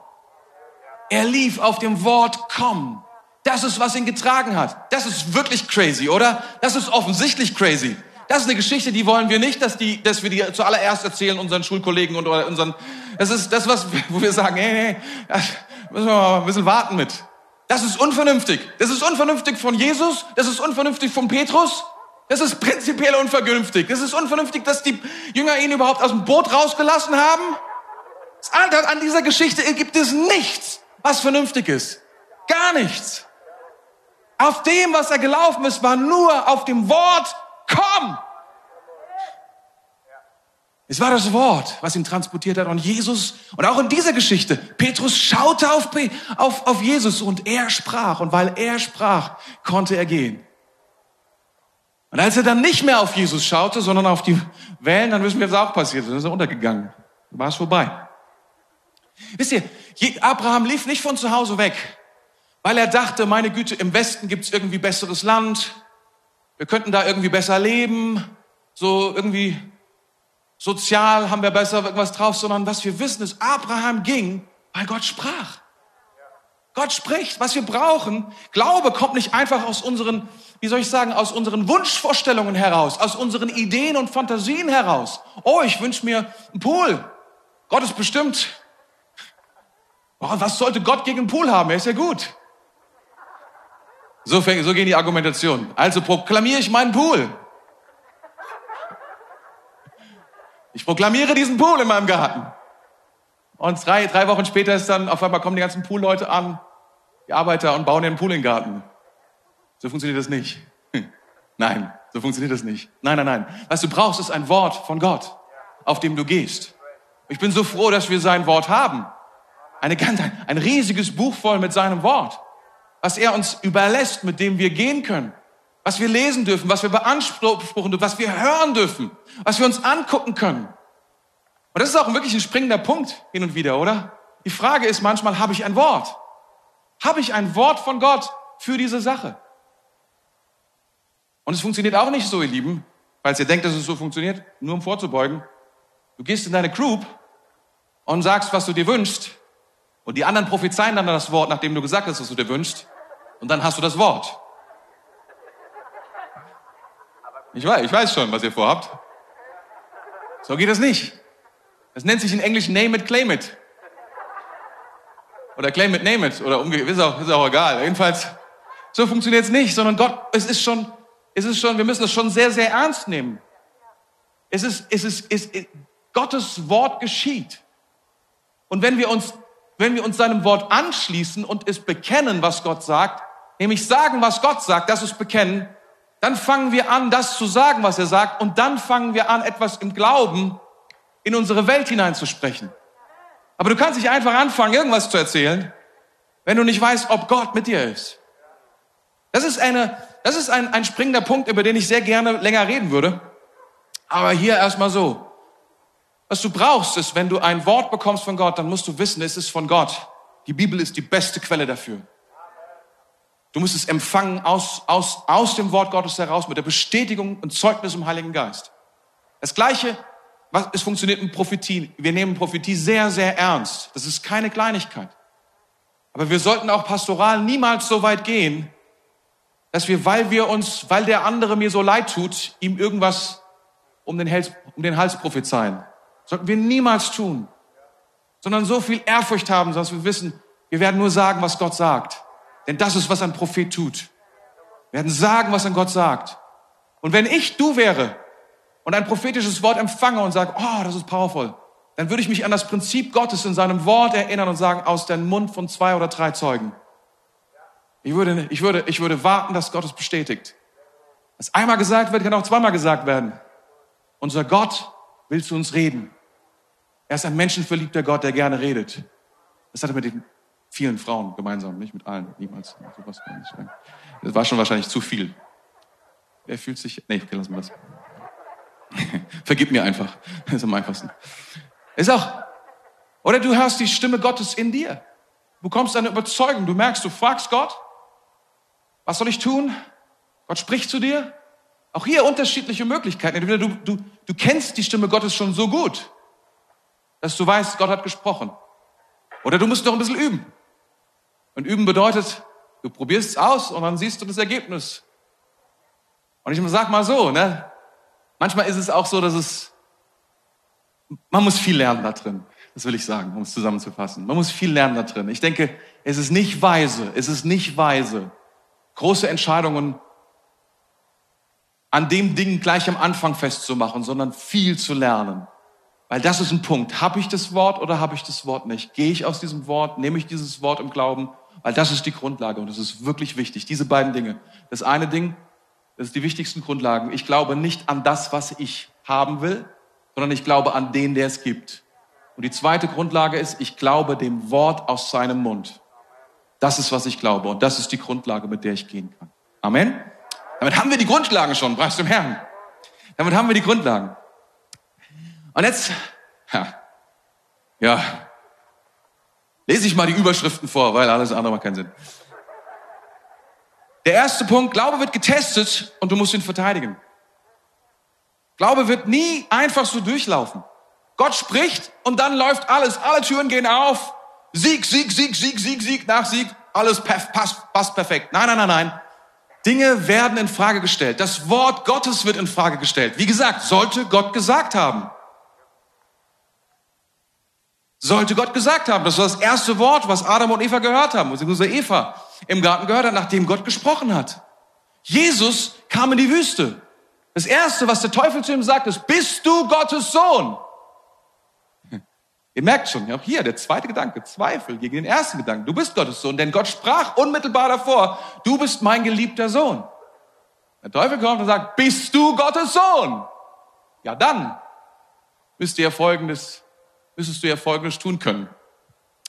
Er lief auf dem Wort komm. Das ist, was ihn getragen hat. Das ist wirklich crazy, oder? Das ist offensichtlich crazy. Das ist eine Geschichte, die wollen wir nicht, dass, die, dass wir die zuallererst erzählen unseren Schulkollegen und unseren. Das ist das, was, wo wir sagen, hey, hey, müssen wir mal ein bisschen warten mit. Das ist unvernünftig. Das ist unvernünftig von Jesus. Das ist unvernünftig von Petrus. Das ist prinzipiell unvernünftig. Das ist unvernünftig, dass die Jünger ihn überhaupt aus dem Boot rausgelassen haben. An dieser Geschichte gibt es nichts, was vernünftig ist. Gar nichts. Auf dem, was er gelaufen ist, war nur auf dem Wort komm! Es war das Wort, was ihn transportiert hat. Und Jesus, und auch in dieser Geschichte, Petrus schaute auf, auf, auf Jesus und er sprach. Und weil er sprach, konnte er gehen. Und als er dann nicht mehr auf Jesus schaute, sondern auf die Wellen, dann wissen wir, was auch passiert ist. Dann ist er untergegangen. Dann war es vorbei. Wisst ihr, Abraham lief nicht von zu Hause weg, weil er dachte, meine Güte, im Westen gibt's irgendwie besseres Land wir könnten da irgendwie besser leben, so irgendwie sozial haben wir besser irgendwas drauf, sondern was wir wissen ist, Abraham ging, weil Gott sprach. Gott spricht, was wir brauchen. Glaube kommt nicht einfach aus unseren, wie soll ich sagen, aus unseren Wunschvorstellungen heraus, aus unseren Ideen und Fantasien heraus. Oh, ich wünsche mir einen Pool. Gott ist bestimmt. Oh, was sollte Gott gegen einen Pool haben? Er ist ja gut. So, fängt, so gehen die Argumentationen. Also proklamiere ich meinen Pool. Ich proklamiere diesen Pool in meinem Garten. Und drei, drei Wochen später ist dann, auf einmal kommen die ganzen Poolleute an, die Arbeiter und bauen den Pool in den Garten. So funktioniert das nicht. Nein, so funktioniert das nicht. Nein, nein, nein. Was du brauchst, ist ein Wort von Gott, auf dem du gehst. Ich bin so froh, dass wir sein Wort haben. Eine ein riesiges Buch voll mit seinem Wort was er uns überlässt, mit dem wir gehen können, was wir lesen dürfen, was wir beanspruchen dürfen, was wir hören dürfen, was wir uns angucken können. Und das ist auch wirklich ein springender Punkt hin und wieder, oder? Die Frage ist manchmal, habe ich ein Wort? Habe ich ein Wort von Gott für diese Sache? Und es funktioniert auch nicht so, ihr Lieben, falls ihr denkt, dass es so funktioniert, nur um vorzubeugen. Du gehst in deine Group und sagst, was du dir wünschst. Und die anderen prophezeien dann das Wort, nachdem du gesagt hast, was du dir wünschst. Und dann hast du das Wort. Ich weiß, ich weiß schon, was ihr vorhabt. So geht das nicht. Das nennt sich in Englisch Name it, Claim it. Oder Claim it, Name it. Oder umgekehrt, ist auch, ist auch egal. Jedenfalls, so funktioniert es nicht, sondern Gott, es ist schon, es ist schon, wir müssen das schon sehr, sehr ernst nehmen. Es ist, es ist, es ist Gottes Wort geschieht. Und wenn wir uns wenn wir uns seinem Wort anschließen und es bekennen, was Gott sagt, nämlich sagen, was Gott sagt, das ist bekennen, dann fangen wir an, das zu sagen, was er sagt, und dann fangen wir an, etwas im Glauben in unsere Welt hineinzusprechen. Aber du kannst nicht einfach anfangen, irgendwas zu erzählen, wenn du nicht weißt, ob Gott mit dir ist. Das ist eine, das ist ein, ein springender Punkt, über den ich sehr gerne länger reden würde. Aber hier erstmal so. Was du brauchst, ist, wenn du ein Wort bekommst von Gott, dann musst du wissen, es ist von Gott. Die Bibel ist die beste Quelle dafür. Du musst es empfangen aus, aus, aus dem Wort Gottes heraus mit der Bestätigung und Zeugnis im Heiligen Geist. Das Gleiche, was, es funktioniert mit Prophetie. Wir nehmen Prophetie sehr, sehr ernst. Das ist keine Kleinigkeit. Aber wir sollten auch pastoral niemals so weit gehen, dass wir, weil wir uns, weil der andere mir so leid tut, ihm irgendwas um den Hals, um den Hals prophezeien. Sollten wir niemals tun. Sondern so viel Ehrfurcht haben, dass wir wissen, wir werden nur sagen, was Gott sagt. Denn das ist, was ein Prophet tut. Wir werden sagen, was ein Gott sagt. Und wenn ich du wäre und ein prophetisches Wort empfange und sage, oh, das ist powerful, dann würde ich mich an das Prinzip Gottes in seinem Wort erinnern und sagen, aus dem Mund von zwei oder drei Zeugen. Ich würde, ich würde, ich würde warten, dass Gott es bestätigt. Was einmal gesagt wird, kann auch zweimal gesagt werden. Unser Gott will zu uns reden. Er ist ein menschenverliebter Gott, der gerne redet. Das hat er mit den vielen Frauen gemeinsam, nicht mit allen, niemals. Sowas das war schon wahrscheinlich zu viel. Wer fühlt sich, nee, okay, lassen wir das. Vergib mir einfach. Das ist am einfachsten. Ist auch, oder du hörst die Stimme Gottes in dir. Du bekommst eine Überzeugung. Du merkst, du fragst Gott, was soll ich tun? Gott spricht zu dir. Auch hier unterschiedliche Möglichkeiten. Entweder du, du, du kennst die Stimme Gottes schon so gut, dass du weißt, Gott hat gesprochen. Oder du musst noch ein bisschen üben. Und üben bedeutet, du probierst es aus und dann siehst du das Ergebnis. Und ich sag mal so, ne? Manchmal ist es auch so, dass es, man muss viel lernen da drin. Das will ich sagen, um es zusammenzufassen. Man muss viel lernen da drin. Ich denke, es ist nicht weise, es ist nicht weise, große Entscheidungen an dem Ding gleich am Anfang festzumachen, sondern viel zu lernen. Weil das ist ein Punkt. Habe ich das Wort oder habe ich das Wort nicht? Gehe ich aus diesem Wort? Nehme ich dieses Wort im Glauben? Weil das ist die Grundlage und das ist wirklich wichtig. Diese beiden Dinge. Das eine Ding, das ist die wichtigsten Grundlagen. Ich glaube nicht an das, was ich haben will, sondern ich glaube an den, der es gibt. Und die zweite Grundlage ist, ich glaube dem Wort aus seinem Mund. Das ist, was ich glaube. Und das ist die Grundlage, mit der ich gehen kann. Amen. Damit haben wir die Grundlagen schon, preis dem Herrn. Damit haben wir die Grundlagen. Und jetzt, ja, ja, lese ich mal die Überschriften vor, weil alles andere macht keinen Sinn. Der erste Punkt, Glaube wird getestet und du musst ihn verteidigen. Glaube wird nie einfach so durchlaufen. Gott spricht und dann läuft alles, alle Türen gehen auf. Sieg, Sieg, Sieg, Sieg, Sieg, Sieg, nach Sieg, alles passt, passt perfekt. Nein, nein, nein, nein. Dinge werden in Frage gestellt. Das Wort Gottes wird in Frage gestellt. Wie gesagt, sollte Gott gesagt haben. Sollte Gott gesagt haben. Das war das erste Wort, was Adam und Eva gehört haben, beziehungsweise Eva im Garten gehört hat, nachdem Gott gesprochen hat. Jesus kam in die Wüste. Das erste, was der Teufel zu ihm sagt, ist, bist du Gottes Sohn? Ihr merkt schon, auch hier der zweite Gedanke, Zweifel gegen den ersten Gedanken. Du bist Gottes Sohn, denn Gott sprach unmittelbar davor, du bist mein geliebter Sohn. Der Teufel kommt und sagt, bist du Gottes Sohn? Ja, dann müsst ihr Folgendes müsstest du ja Folgendes tun können.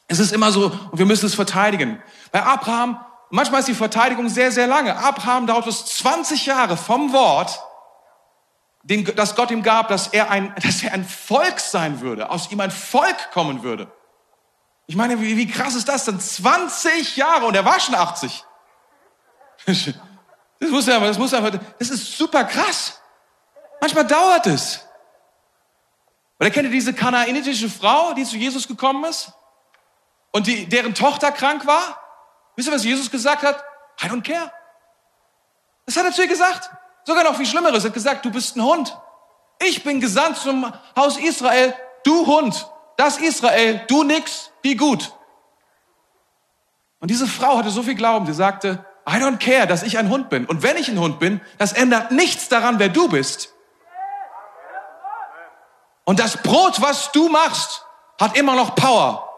Es ist immer so, und wir müssen es verteidigen. Bei Abraham, manchmal ist die Verteidigung sehr, sehr lange. Abraham dauert es 20 Jahre vom Wort, den, das Gott ihm gab, dass er, ein, dass er ein Volk sein würde, aus ihm ein Volk kommen würde. Ich meine, wie, wie krass ist das denn? 20 Jahre und er war schon 80. Das muss ja, das muss ja, das ist super krass. Manchmal dauert es. Oder kennt ihr diese kanaanitische Frau, die zu Jesus gekommen ist? Und die, deren Tochter krank war? Wisst ihr, was Jesus gesagt hat? I don't care. Das hat er zu ihr gesagt. Sogar noch viel Schlimmeres. Er hat gesagt, du bist ein Hund. Ich bin gesandt zum Haus Israel. Du Hund. Das Israel. Du nix. Die gut. Und diese Frau hatte so viel Glauben. Sie sagte, I don't care, dass ich ein Hund bin. Und wenn ich ein Hund bin, das ändert nichts daran, wer du bist. Und das Brot, was du machst, hat immer noch Power.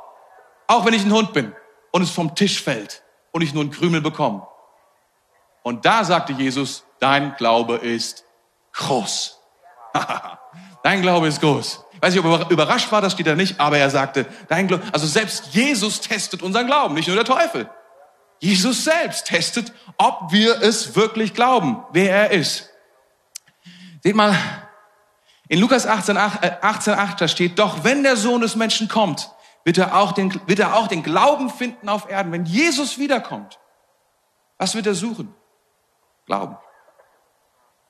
Auch wenn ich ein Hund bin und es vom Tisch fällt und ich nur einen Krümel bekomme. Und da sagte Jesus, dein Glaube ist groß. dein Glaube ist groß. Weiß ich, ob er überrascht war, das steht da nicht, aber er sagte, dein Glaube, also selbst Jesus testet unseren Glauben, nicht nur der Teufel. Jesus selbst testet, ob wir es wirklich glauben, wer er ist. Seht mal, in Lukas 18, 18, 8, da steht, doch wenn der Sohn des Menschen kommt, wird er, auch den, wird er auch den Glauben finden auf Erden. Wenn Jesus wiederkommt, was wird er suchen? Glauben.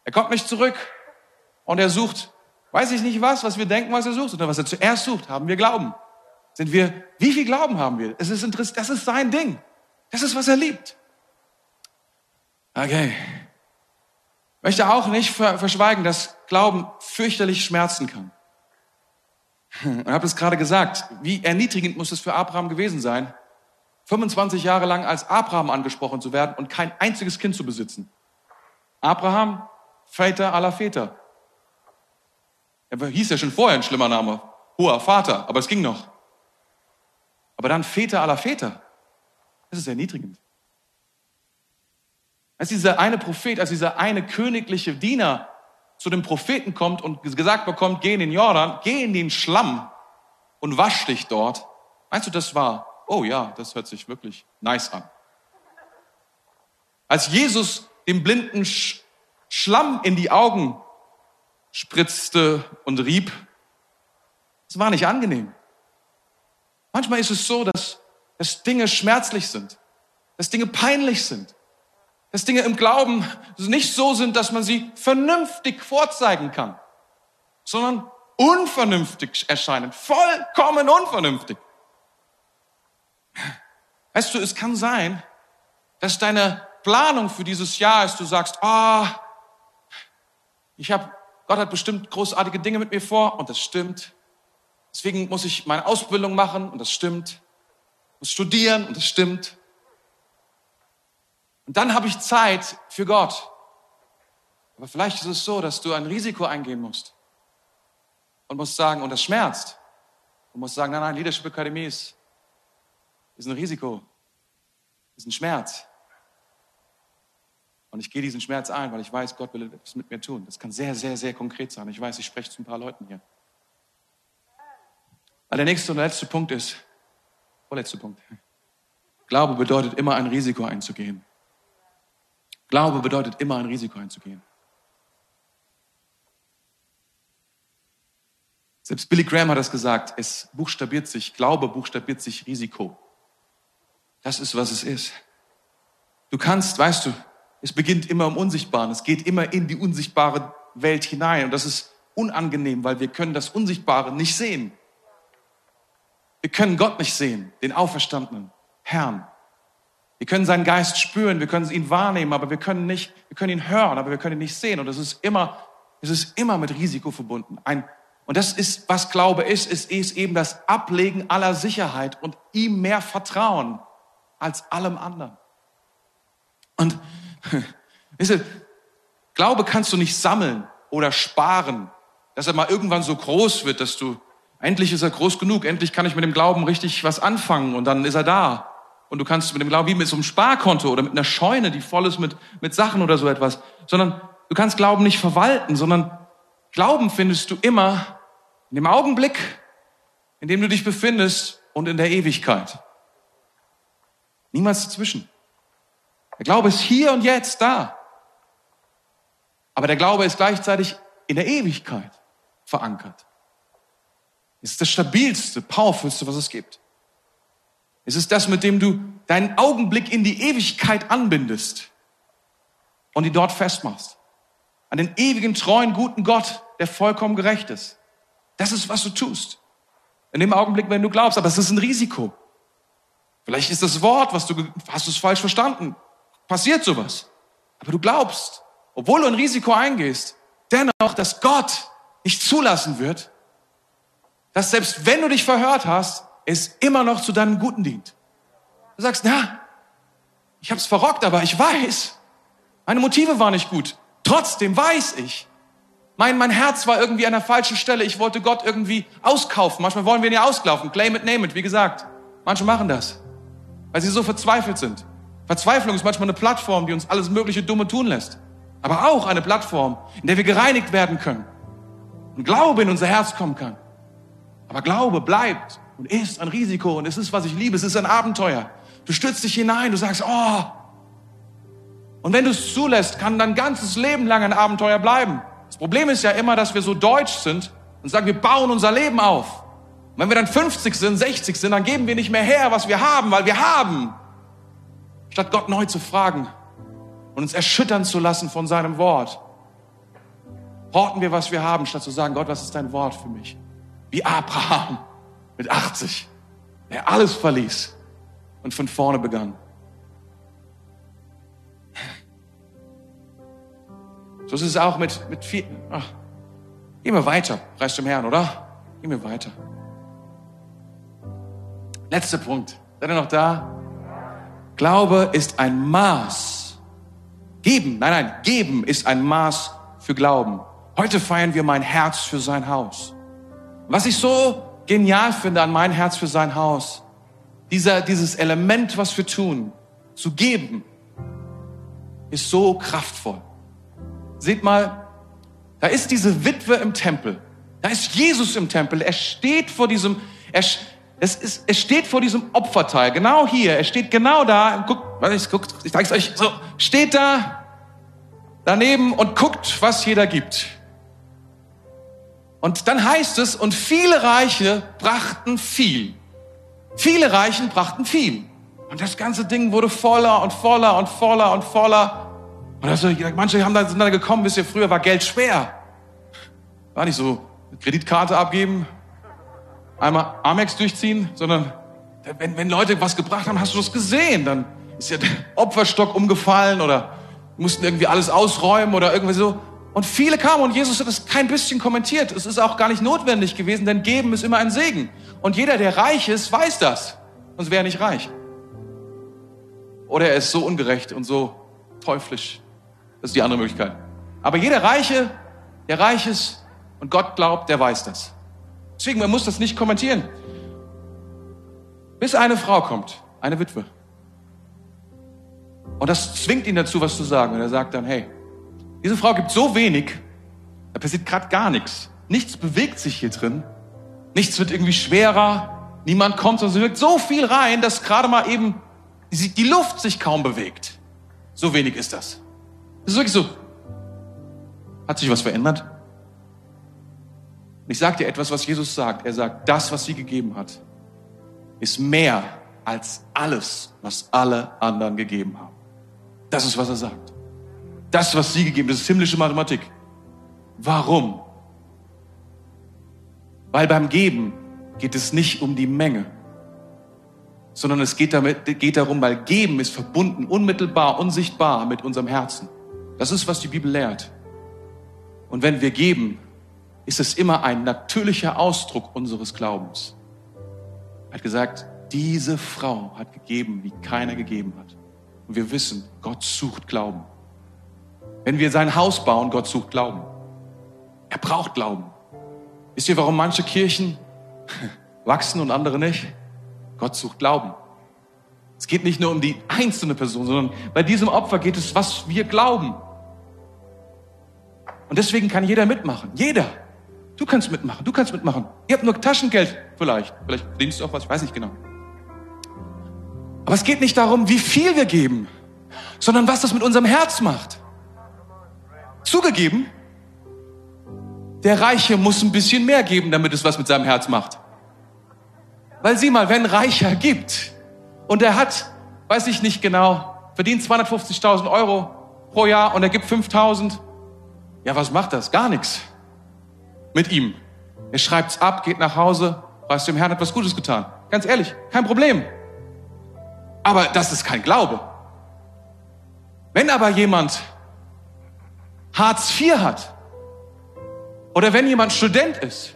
Er kommt nicht zurück und er sucht, weiß ich nicht was, was wir denken, was er sucht, sondern was er zuerst sucht, haben wir Glauben. Sind wir, wie viel Glauben haben wir? Es ist interessant, das ist sein Ding. Das ist, was er liebt. Okay. Möchte auch nicht verschweigen, dass Glauben fürchterlich schmerzen kann. Ich habe es gerade gesagt, wie erniedrigend muss es für Abraham gewesen sein, 25 Jahre lang als Abraham angesprochen zu werden und kein einziges Kind zu besitzen. Abraham, Väter aller Väter. Er hieß ja schon vorher ein schlimmer Name, hoher Vater, aber es ging noch. Aber dann Väter aller Väter. Das ist erniedrigend. Als dieser eine Prophet, als dieser eine königliche Diener zu dem Propheten kommt und gesagt bekommt, geh in den Jordan, geh in den Schlamm und wasch dich dort. Meinst du, das war, oh ja, das hört sich wirklich nice an. Als Jesus dem blinden Sch Schlamm in die Augen spritzte und rieb, es war nicht angenehm. Manchmal ist es so, dass dass Dinge schmerzlich sind, dass Dinge peinlich sind, dass Dinge im Glauben nicht so sind, dass man sie vernünftig vorzeigen kann, sondern unvernünftig erscheinen, vollkommen unvernünftig. Weißt du, es kann sein, dass deine Planung für dieses Jahr ist, du sagst, ah, oh, ich habe, Gott hat bestimmt großartige Dinge mit mir vor und das stimmt. Deswegen muss ich meine Ausbildung machen und das stimmt muss studieren und das stimmt. Dann habe ich Zeit für Gott. Aber vielleicht ist es so, dass du ein Risiko eingehen musst und musst sagen, und das schmerzt. Und musst sagen, nein, nein, Leadership Akademie ist, ist ein Risiko, ist ein Schmerz. Und ich gehe diesen Schmerz ein, weil ich weiß, Gott will etwas mit mir tun. Das kann sehr, sehr, sehr konkret sein. Ich weiß, ich spreche zu ein paar Leuten hier. Weil der nächste und letzte Punkt ist, Vorletzter Punkt. Glaube bedeutet immer ein Risiko einzugehen. Glaube bedeutet immer ein Risiko einzugehen. Selbst Billy Graham hat das gesagt. Es buchstabiert sich, Glaube buchstabiert sich Risiko. Das ist, was es ist. Du kannst, weißt du, es beginnt immer im Unsichtbaren. Es geht immer in die unsichtbare Welt hinein. Und das ist unangenehm, weil wir können das Unsichtbare nicht sehen. Wir können Gott nicht sehen, den auferstandenen Herrn. Wir können seinen Geist spüren, wir können ihn wahrnehmen, aber wir können nicht, wir können ihn hören, aber wir können ihn nicht sehen. Und es ist immer, es ist immer mit Risiko verbunden. Ein, und das ist, was Glaube ist, ist, ist eben das Ablegen aller Sicherheit und ihm mehr Vertrauen als allem anderen. Und, weißt du, Glaube kannst du nicht sammeln oder sparen, dass er mal irgendwann so groß wird, dass du Endlich ist er groß genug, endlich kann ich mit dem Glauben richtig was anfangen und dann ist er da. Und du kannst mit dem Glauben wie mit so einem Sparkonto oder mit einer Scheune, die voll ist mit, mit Sachen oder so etwas, sondern du kannst Glauben nicht verwalten, sondern Glauben findest du immer in dem Augenblick, in dem du dich befindest und in der Ewigkeit. Niemals dazwischen. Der Glaube ist hier und jetzt da. Aber der Glaube ist gleichzeitig in der Ewigkeit verankert. Ist das stabilste, powerfulste, was es gibt. Es ist das, mit dem du deinen Augenblick in die Ewigkeit anbindest und die dort festmachst. An den ewigen, treuen, guten Gott, der vollkommen gerecht ist. Das ist, was du tust. In dem Augenblick, wenn du glaubst, aber es ist ein Risiko. Vielleicht ist das Wort, was du, hast du es falsch verstanden. Passiert sowas. Aber du glaubst, obwohl du ein Risiko eingehst, dennoch, dass Gott nicht zulassen wird, dass selbst wenn du dich verhört hast, es immer noch zu deinem Guten dient. Du sagst, na, ich hab's verrockt, aber ich weiß, meine Motive waren nicht gut. Trotzdem weiß ich, mein, mein Herz war irgendwie an der falschen Stelle. Ich wollte Gott irgendwie auskaufen. Manchmal wollen wir ihn ja auskaufen. Claim it, name it, wie gesagt. Manche machen das, weil sie so verzweifelt sind. Verzweiflung ist manchmal eine Plattform, die uns alles mögliche Dumme tun lässt. Aber auch eine Plattform, in der wir gereinigt werden können und Glaube in unser Herz kommen kann. Aber Glaube bleibt und ist ein Risiko und es ist, was ich liebe, es ist ein Abenteuer. Du stürzt dich hinein, du sagst, oh. Und wenn du es zulässt, kann dein ganzes Leben lang ein Abenteuer bleiben. Das Problem ist ja immer, dass wir so deutsch sind und sagen, wir bauen unser Leben auf. Und wenn wir dann 50 sind, 60 sind, dann geben wir nicht mehr her, was wir haben, weil wir haben. Statt Gott neu zu fragen und uns erschüttern zu lassen von seinem Wort. Horten wir, was wir haben, statt zu sagen, Gott, was ist dein Wort für mich? Wie Abraham mit 80, der alles verließ und von vorne begann. So ist es auch mit, mit vielen. Ach, wir weiter, preis dem Herrn, oder? Gehen wir weiter. Letzter Punkt. Seid ihr noch da? Glaube ist ein Maß. Geben, nein, nein, geben ist ein Maß für Glauben. Heute feiern wir mein Herz für sein Haus. Was ich so genial finde an mein Herz für sein Haus, dieser, dieses Element, was wir tun, zu geben, ist so kraftvoll. Seht mal, da ist diese Witwe im Tempel. Da ist Jesus im Tempel. Er steht vor diesem, er, es, ist, er steht vor diesem Opferteil. Genau hier. Er steht genau da. Guckt, ich, guckt, ich zeig's euch. So, steht da daneben und guckt, was jeder gibt. Und dann heißt es, und viele Reiche brachten viel. Viele Reichen brachten viel. Und das ganze Ding wurde voller und voller und voller und voller. Und also, manche haben da, sind da gekommen, wisst ihr, früher war Geld schwer. War nicht so, Kreditkarte abgeben, einmal Amex durchziehen, sondern wenn, wenn Leute was gebracht haben, hast du das gesehen. Dann ist ja der Opferstock umgefallen oder mussten irgendwie alles ausräumen oder irgendwie so. Und viele kamen und Jesus hat es kein bisschen kommentiert. Es ist auch gar nicht notwendig gewesen, denn geben ist immer ein Segen. Und jeder, der reich ist, weiß das. Sonst wäre er nicht reich. Oder er ist so ungerecht und so teuflisch. Das ist die andere Möglichkeit. Aber jeder Reiche, der reich ist und Gott glaubt, der weiß das. Deswegen, man muss das nicht kommentieren. Bis eine Frau kommt, eine Witwe. Und das zwingt ihn dazu, was zu sagen. Und er sagt dann, hey, diese Frau gibt so wenig, da passiert gerade gar nichts. Nichts bewegt sich hier drin. Nichts wird irgendwie schwerer. Niemand kommt, sondern sie wirkt so viel rein, dass gerade mal eben die Luft sich kaum bewegt. So wenig ist das. Das ist wirklich so. Hat sich was verändert? ich sage dir etwas, was Jesus sagt. Er sagt, das, was sie gegeben hat, ist mehr als alles, was alle anderen gegeben haben. Das ist, was er sagt. Das, was sie gegeben, das ist himmlische Mathematik. Warum? Weil beim Geben geht es nicht um die Menge, sondern es geht, damit, geht darum, weil Geben ist verbunden, unmittelbar, unsichtbar mit unserem Herzen. Das ist, was die Bibel lehrt. Und wenn wir geben, ist es immer ein natürlicher Ausdruck unseres Glaubens. Er hat gesagt, diese Frau hat gegeben, wie keiner gegeben hat. Und wir wissen, Gott sucht Glauben. Wenn wir sein Haus bauen, Gott sucht Glauben. Er braucht Glauben. Wisst ihr, warum manche Kirchen wachsen und andere nicht? Gott sucht Glauben. Es geht nicht nur um die einzelne Person, sondern bei diesem Opfer geht es, was wir glauben. Und deswegen kann jeder mitmachen. Jeder. Du kannst mitmachen. Du kannst mitmachen. Ihr habt nur Taschengeld vielleicht. Vielleicht verdienst du auch was. Ich weiß nicht genau. Aber es geht nicht darum, wie viel wir geben, sondern was das mit unserem Herz macht. Zugegeben, der Reiche muss ein bisschen mehr geben, damit es was mit seinem Herz macht. Weil sieh mal, wenn Reicher gibt und er hat, weiß ich nicht genau, verdient 250.000 Euro pro Jahr und er gibt 5.000, ja, was macht das? Gar nichts mit ihm. Er schreibt's ab, geht nach Hause, weiß dem Herrn hat was Gutes getan. Ganz ehrlich, kein Problem. Aber das ist kein Glaube. Wenn aber jemand Hartz IV hat oder wenn jemand Student ist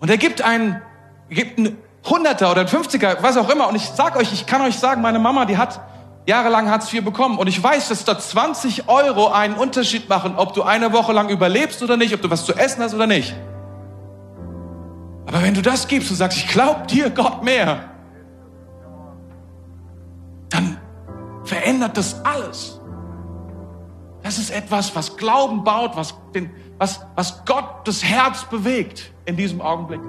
und er gibt einen, gibt einen Hunderter oder einen Fünfziger, was auch immer und ich sag euch, ich kann euch sagen, meine Mama, die hat jahrelang Hartz IV bekommen und ich weiß, dass da 20 Euro einen Unterschied machen, ob du eine Woche lang überlebst oder nicht, ob du was zu essen hast oder nicht. Aber wenn du das gibst und sagst, ich glaub dir Gott mehr, dann verändert das alles. Das ist etwas, was Glauben baut, was den was, was Gott das Herz bewegt in diesem Augenblick.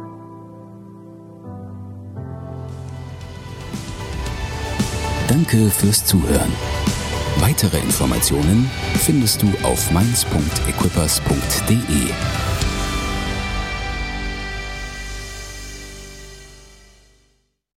Danke fürs Zuhören. Weitere Informationen findest du auf mainz.equippers.de.